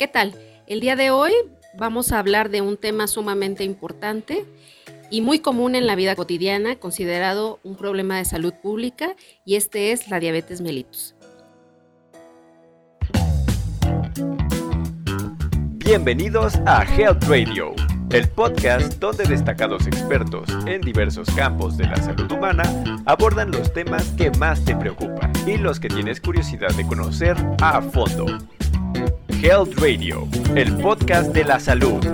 ¿Qué tal? El día de hoy vamos a hablar de un tema sumamente importante y muy común en la vida cotidiana, considerado un problema de salud pública, y este es la diabetes mellitus. Bienvenidos a Health Radio, el podcast donde destacados expertos en diversos campos de la salud humana abordan los temas que más te preocupan y los que tienes curiosidad de conocer a fondo. Health Radio, el podcast de la salud.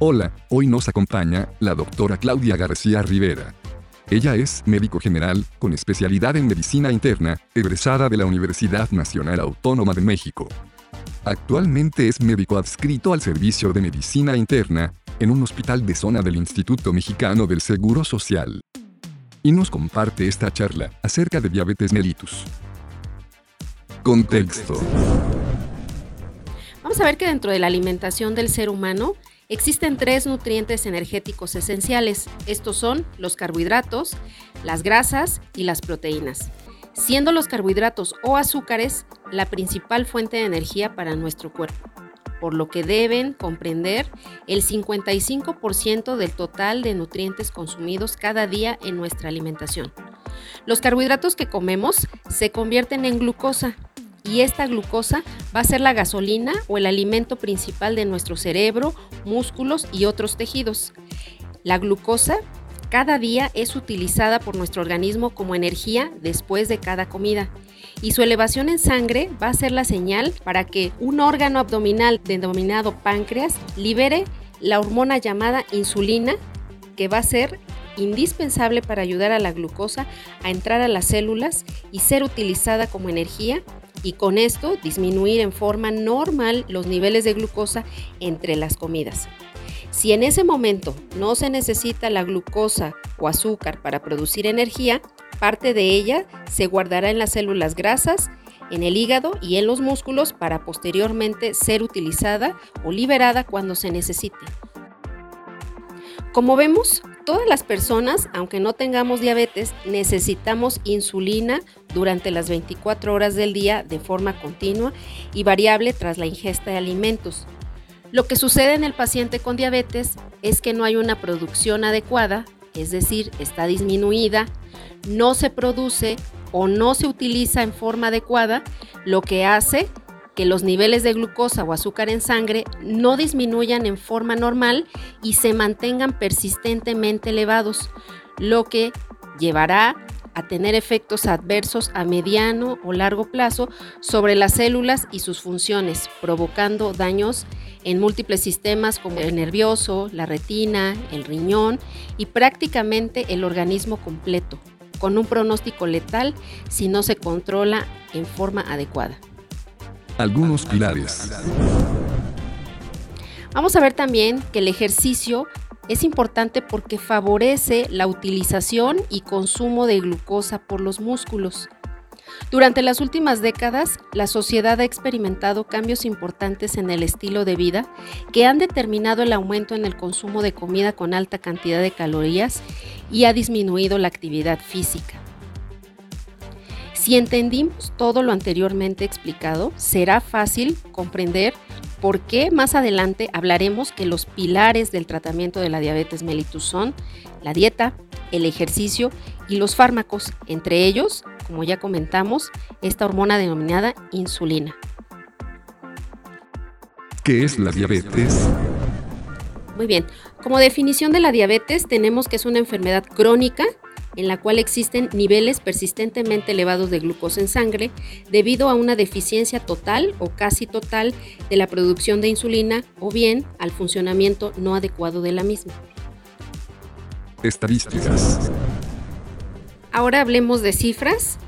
Hola, hoy nos acompaña la doctora Claudia García Rivera. Ella es médico general, con especialidad en medicina interna, egresada de la Universidad Nacional Autónoma de México. Actualmente es médico adscrito al Servicio de Medicina Interna, en un hospital de zona del Instituto Mexicano del Seguro Social y nos comparte esta charla acerca de diabetes mellitus. Contexto. Vamos a ver que dentro de la alimentación del ser humano existen tres nutrientes energéticos esenciales. Estos son los carbohidratos, las grasas y las proteínas, siendo los carbohidratos o azúcares la principal fuente de energía para nuestro cuerpo por lo que deben comprender el 55% del total de nutrientes consumidos cada día en nuestra alimentación. Los carbohidratos que comemos se convierten en glucosa y esta glucosa va a ser la gasolina o el alimento principal de nuestro cerebro, músculos y otros tejidos. La glucosa cada día es utilizada por nuestro organismo como energía después de cada comida y su elevación en sangre va a ser la señal para que un órgano abdominal denominado páncreas libere la hormona llamada insulina que va a ser indispensable para ayudar a la glucosa a entrar a las células y ser utilizada como energía y con esto disminuir en forma normal los niveles de glucosa entre las comidas. Si en ese momento no se necesita la glucosa o azúcar para producir energía, parte de ella se guardará en las células grasas, en el hígado y en los músculos para posteriormente ser utilizada o liberada cuando se necesite. Como vemos, todas las personas, aunque no tengamos diabetes, necesitamos insulina durante las 24 horas del día de forma continua y variable tras la ingesta de alimentos. Lo que sucede en el paciente con diabetes es que no hay una producción adecuada, es decir, está disminuida, no se produce o no se utiliza en forma adecuada, lo que hace que los niveles de glucosa o azúcar en sangre no disminuyan en forma normal y se mantengan persistentemente elevados, lo que llevará a tener efectos adversos a mediano o largo plazo sobre las células y sus funciones, provocando daños en múltiples sistemas como el nervioso, la retina, el riñón y prácticamente el organismo completo, con un pronóstico letal si no se controla en forma adecuada. Algunos pilares. Vamos a ver también que el ejercicio es importante porque favorece la utilización y consumo de glucosa por los músculos. Durante las últimas décadas, la sociedad ha experimentado cambios importantes en el estilo de vida que han determinado el aumento en el consumo de comida con alta cantidad de calorías y ha disminuido la actividad física. Si entendimos todo lo anteriormente explicado, será fácil comprender por qué más adelante hablaremos que los pilares del tratamiento de la diabetes mellitus son la dieta, el ejercicio y los fármacos, entre ellos, como ya comentamos, esta hormona denominada insulina. ¿Qué es la diabetes? Muy bien, como definición de la diabetes tenemos que es una enfermedad crónica en la cual existen niveles persistentemente elevados de glucosa en sangre debido a una deficiencia total o casi total de la producción de insulina o bien al funcionamiento no adecuado de la misma. Estadísticas. Ahora hablemos de cifras.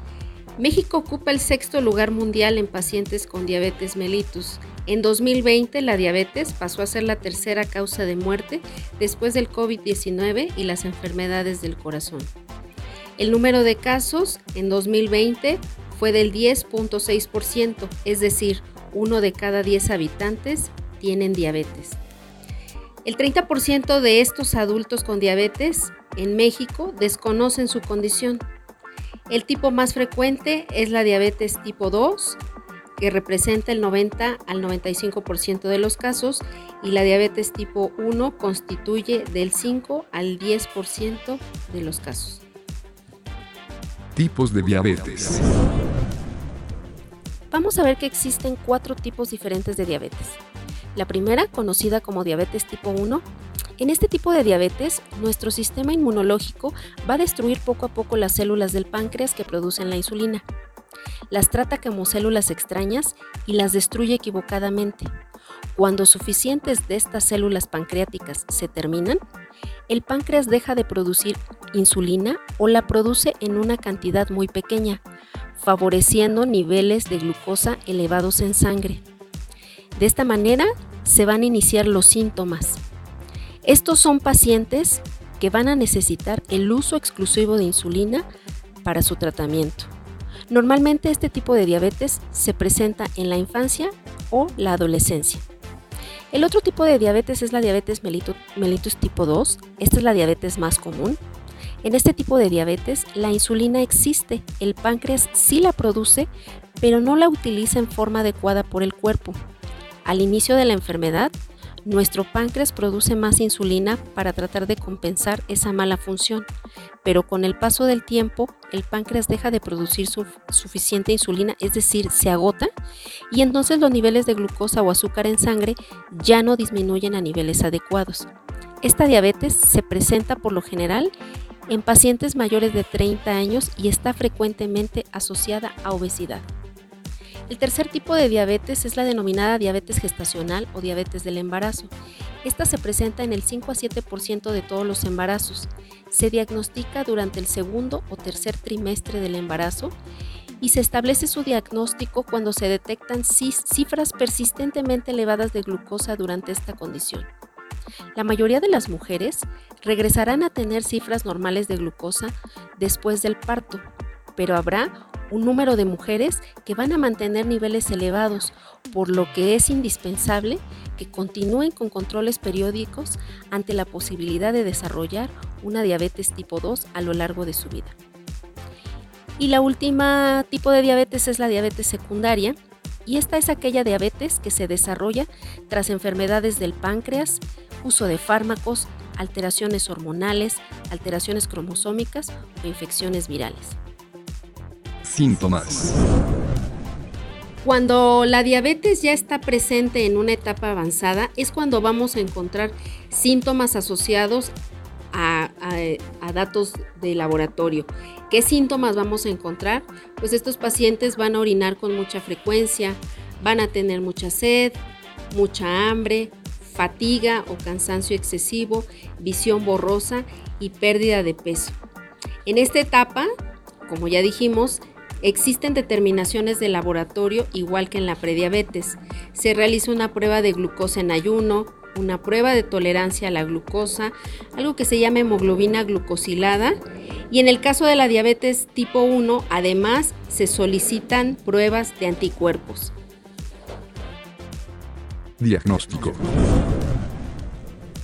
México ocupa el sexto lugar mundial en pacientes con diabetes mellitus. En 2020 la diabetes pasó a ser la tercera causa de muerte después del COVID-19 y las enfermedades del corazón. El número de casos en 2020 fue del 10.6%, es decir, uno de cada 10 habitantes tienen diabetes. El 30% de estos adultos con diabetes en México desconocen su condición El tipo más frecuente es la diabetes tipo 2, que representa el 90 al 95% de los casos, y la diabetes tipo 1 constituye del 5 al 10% de los casos. Tipos de diabetes. Vamos a ver que existen cuatro tipos diferentes de diabetes. La primera, conocida como diabetes tipo 1, en este tipo de diabetes, nuestro sistema inmunológico va a destruir poco a poco las células del páncreas que producen la insulina. Las trata como células extrañas y las destruye equivocadamente. Cuando suficientes de estas células pancreáticas se terminan, el páncreas deja de producir insulina o la produce en una cantidad muy pequeña, favoreciendo niveles de glucosa elevados en sangre. De esta manera se van a iniciar los síntomas. Estos son pacientes que van a necesitar el uso exclusivo de insulina para su tratamiento. Normalmente este tipo de diabetes se presenta en la infancia o la adolescencia. El otro tipo de diabetes es la diabetes mellitus tipo 2. Esta es la diabetes más común. En este tipo de diabetes la insulina existe, el páncreas sí la produce, pero no la utiliza en forma adecuada por el cuerpo. Al inicio de la enfermedad, nuestro páncreas produce más insulina para tratar de compensar esa mala función, pero con el paso del tiempo el páncreas deja de producir suficiente insulina, es decir, se agota, y entonces los niveles de glucosa o azúcar en sangre ya no disminuyen a niveles adecuados. Esta diabetes se presenta por lo general en pacientes mayores de 30 años y está frecuentemente asociada a obesidad. El tercer tipo de diabetes es la denominada diabetes gestacional o diabetes del embarazo. Esta se presenta en el 5 a 7% de todos los embarazos. Se diagnostica durante el segundo o tercer trimestre del embarazo y se establece su diagnóstico cuando se detectan cifras persistentemente elevadas de glucosa durante esta condición. La mayoría de las mujeres regresarán a tener cifras normales de glucosa después del parto, pero habrá un número de mujeres que van a mantener niveles elevados, por lo que es indispensable que continúen con controles periódicos ante la posibilidad de desarrollar una diabetes tipo 2 a lo largo de su vida. Y la última tipo de diabetes es la diabetes secundaria, y esta es aquella diabetes que se desarrolla tras enfermedades del páncreas, uso de fármacos, alteraciones hormonales, alteraciones cromosómicas o infecciones virales. Síntomas. Cuando la diabetes ya está presente en una etapa avanzada es cuando vamos a encontrar síntomas asociados a, datos de laboratorio. ¿Qué síntomas vamos a encontrar? Pues estos pacientes van a orinar con mucha frecuencia, van a tener mucha sed, mucha hambre, fatiga o cansancio excesivo, visión borrosa y pérdida de peso. En esta etapa, como ya dijimos, Existen determinaciones de laboratorio igual que en la prediabetes. Se realiza una prueba de glucosa en ayuno, una prueba de tolerancia a la glucosa, algo que se llama hemoglobina glucosilada. Y en el caso de la diabetes tipo 1, además se solicitan pruebas de anticuerpos. Diagnóstico.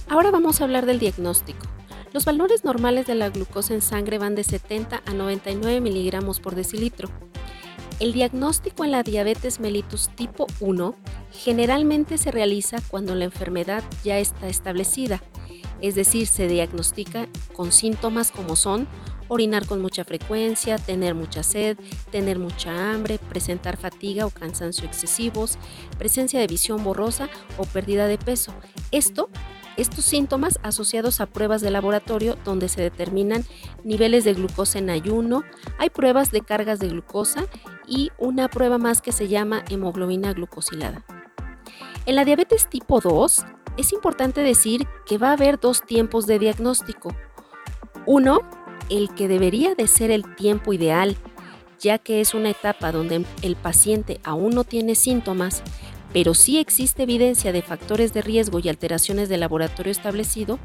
Ahora vamos a hablar del diagnóstico. Los valores normales de la glucosa en sangre van de 70 a 99 miligramos por decilitro. El diagnóstico en la diabetes mellitus tipo 1 generalmente se realiza cuando la enfermedad ya está establecida, es decir, se diagnostica con síntomas como son orinar con mucha frecuencia, tener mucha sed, tener mucha hambre, presentar fatiga o cansancio excesivos, presencia de visión borrosa o pérdida de peso. Esto estos síntomas asociados a pruebas de laboratorio donde se determinan niveles de glucosa en ayuno, hay pruebas de cargas de glucosa y una prueba más que se llama hemoglobina glucosilada. En la diabetes tipo 2 es importante decir que va a haber dos tiempos de diagnóstico. Uno, el que debería de ser el tiempo ideal, ya que es una etapa donde el paciente aún no tiene síntomas pero sí existe evidencia de factores de riesgo y alteraciones del laboratorio establecido,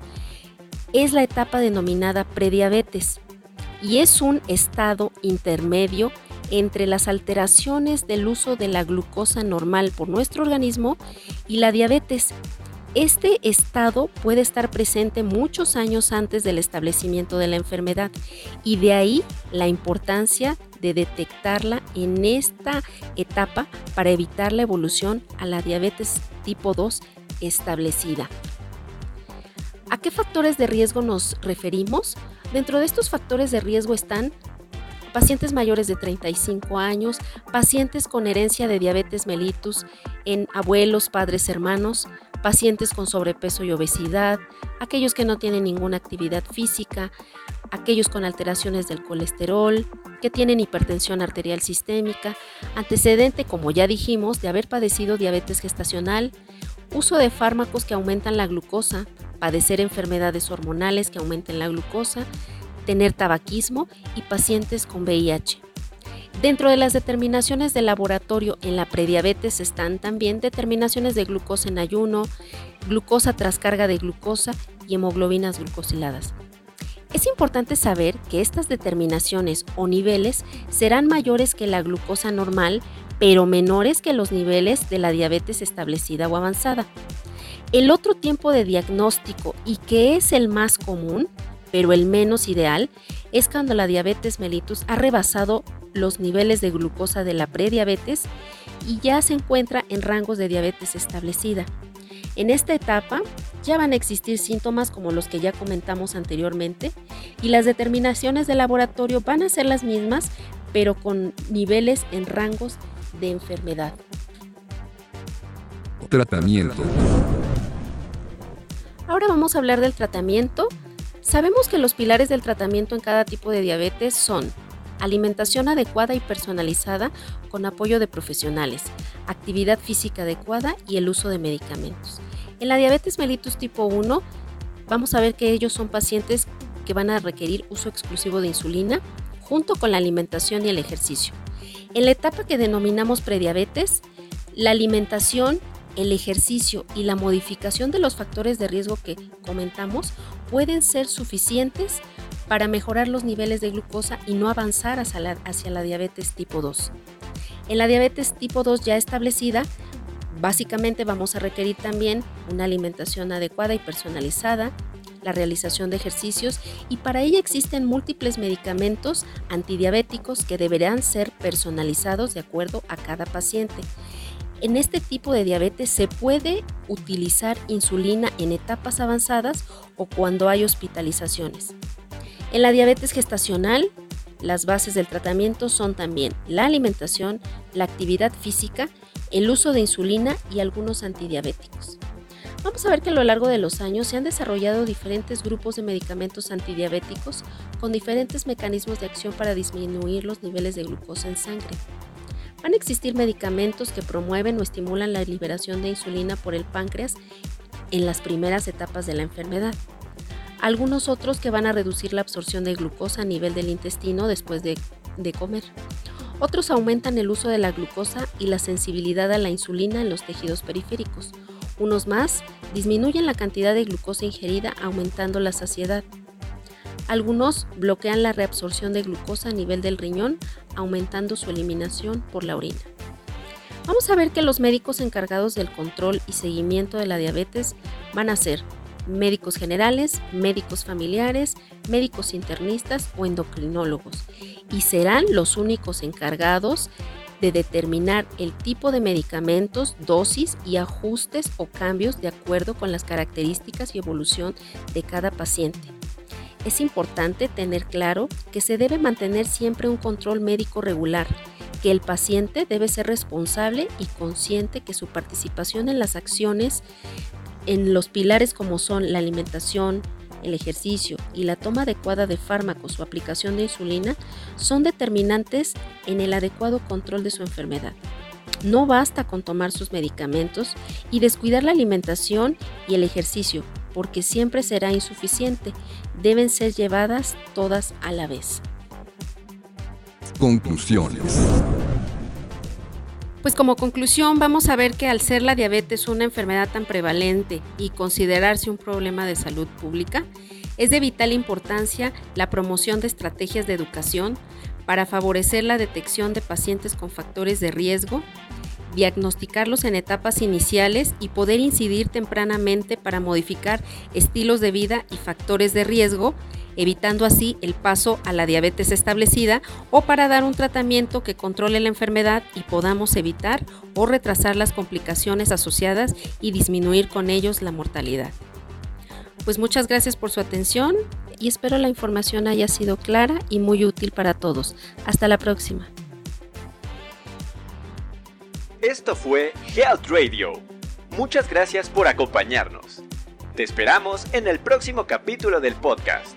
es la etapa denominada prediabetes y es un estado intermedio entre las alteraciones del uso de la glucosa normal por nuestro organismo y la diabetes. Este estado puede estar presente muchos años antes del establecimiento de la enfermedad y de ahí la importancia de detectarla en esta etapa para evitar la evolución a la diabetes tipo 2 establecida. ¿A qué factores de riesgo nos referimos? Dentro de estos factores de riesgo están pacientes mayores de 35 años, pacientes con herencia de diabetes mellitus en abuelos, padres, hermanos, pacientes con sobrepeso y obesidad, aquellos que no tienen ninguna actividad física, aquellos con alteraciones del colesterol, que tienen hipertensión arterial sistémica, antecedente, como ya dijimos, de haber padecido diabetes gestacional, uso de fármacos que aumentan la glucosa, padecer enfermedades hormonales que aumenten la glucosa, tener tabaquismo y pacientes con VIH. Dentro de las determinaciones de laboratorio en la prediabetes están también determinaciones de glucosa en ayuno, glucosa tras carga de glucosa y hemoglobinas glucosiladas. Es importante saber que estas determinaciones o niveles serán mayores que la glucosa normal, pero menores que los niveles de la diabetes establecida o avanzada. El otro tiempo de diagnóstico y que es el más común, pero el menos ideal, es cuando la diabetes mellitus ha rebasado los niveles de glucosa de la prediabetes y ya se encuentra en rangos de diabetes establecida. En esta etapa ya van a existir síntomas como los que ya comentamos anteriormente y las determinaciones de laboratorio van a ser las mismas, pero con niveles en rangos de enfermedad. Tratamiento. Ahora vamos a hablar del tratamiento. Sabemos que los pilares del tratamiento en cada tipo de diabetes son alimentación adecuada y personalizada con apoyo de profesionales, actividad física adecuada y el uso de medicamentos. En la diabetes mellitus tipo 1 vamos a ver que ellos son pacientes que van a requerir uso exclusivo de insulina junto con la alimentación y el ejercicio. En la etapa que denominamos prediabetes, la alimentación, el ejercicio y la modificación de los factores de riesgo que comentamos pueden ser suficientes para mejorar los niveles de glucosa y no avanzar hacia la, diabetes tipo 2. En la diabetes tipo 2 ya establecida, básicamente vamos a requerir también una alimentación adecuada y personalizada, la realización de ejercicios y para ello existen múltiples medicamentos antidiabéticos que deberán ser personalizados de acuerdo a cada paciente. En este tipo de diabetes se puede utilizar insulina en etapas avanzadas o cuando hay hospitalizaciones. En la diabetes gestacional, las bases del tratamiento son también la alimentación, la actividad física, el uso de insulina y algunos antidiabéticos. Vamos a ver que a lo largo de los años se han desarrollado diferentes grupos de medicamentos antidiabéticos con diferentes mecanismos de acción para disminuir los niveles de glucosa en sangre. Van a existir medicamentos que promueven o estimulan la liberación de insulina por el páncreas en las primeras etapas de la enfermedad algunos otros que van a reducir la absorción de glucosa a nivel del intestino después de, comer. Otros aumentan el uso de la glucosa y la sensibilidad a la insulina en los tejidos periféricos. Unos más disminuyen la cantidad de glucosa ingerida aumentando la saciedad. Algunos bloquean la reabsorción de glucosa a nivel del riñón aumentando su eliminación por la orina. Vamos a ver que los médicos encargados del control y seguimiento de la diabetes van a ser médicos generales, médicos familiares, médicos internistas o endocrinólogos, y serán los únicos encargados de determinar el tipo de medicamentos, dosis y ajustes o cambios de acuerdo con las características y evolución de cada paciente. Es importante tener claro que se debe mantener siempre un control médico regular, que el paciente debe ser responsable y consciente que su participación en las acciones en los pilares como son la alimentación, el ejercicio y la toma adecuada de fármacos o aplicación de insulina son determinantes en el adecuado control de su enfermedad. No basta con tomar sus medicamentos y descuidar la alimentación y el ejercicio, porque siempre será insuficiente. Deben ser llevadas todas a la vez. Conclusiones. Pues como conclusión vamos a ver que al ser la diabetes una enfermedad tan prevalente y considerarse un problema de salud pública, es de vital importancia la promoción de estrategias de educación para favorecer la detección de pacientes con factores de riesgo, diagnosticarlos en etapas iniciales y poder incidir tempranamente para modificar estilos de vida y factores de riesgo evitando así el paso a la diabetes establecida o para dar un tratamiento que controle la enfermedad y podamos evitar o retrasar las complicaciones asociadas y disminuir con ellos la mortalidad. Pues muchas gracias por su atención y espero la información haya sido clara y muy útil para todos. Hasta la próxima. Esto fue Health Radio. Muchas gracias por acompañarnos. Te esperamos en el próximo capítulo del podcast,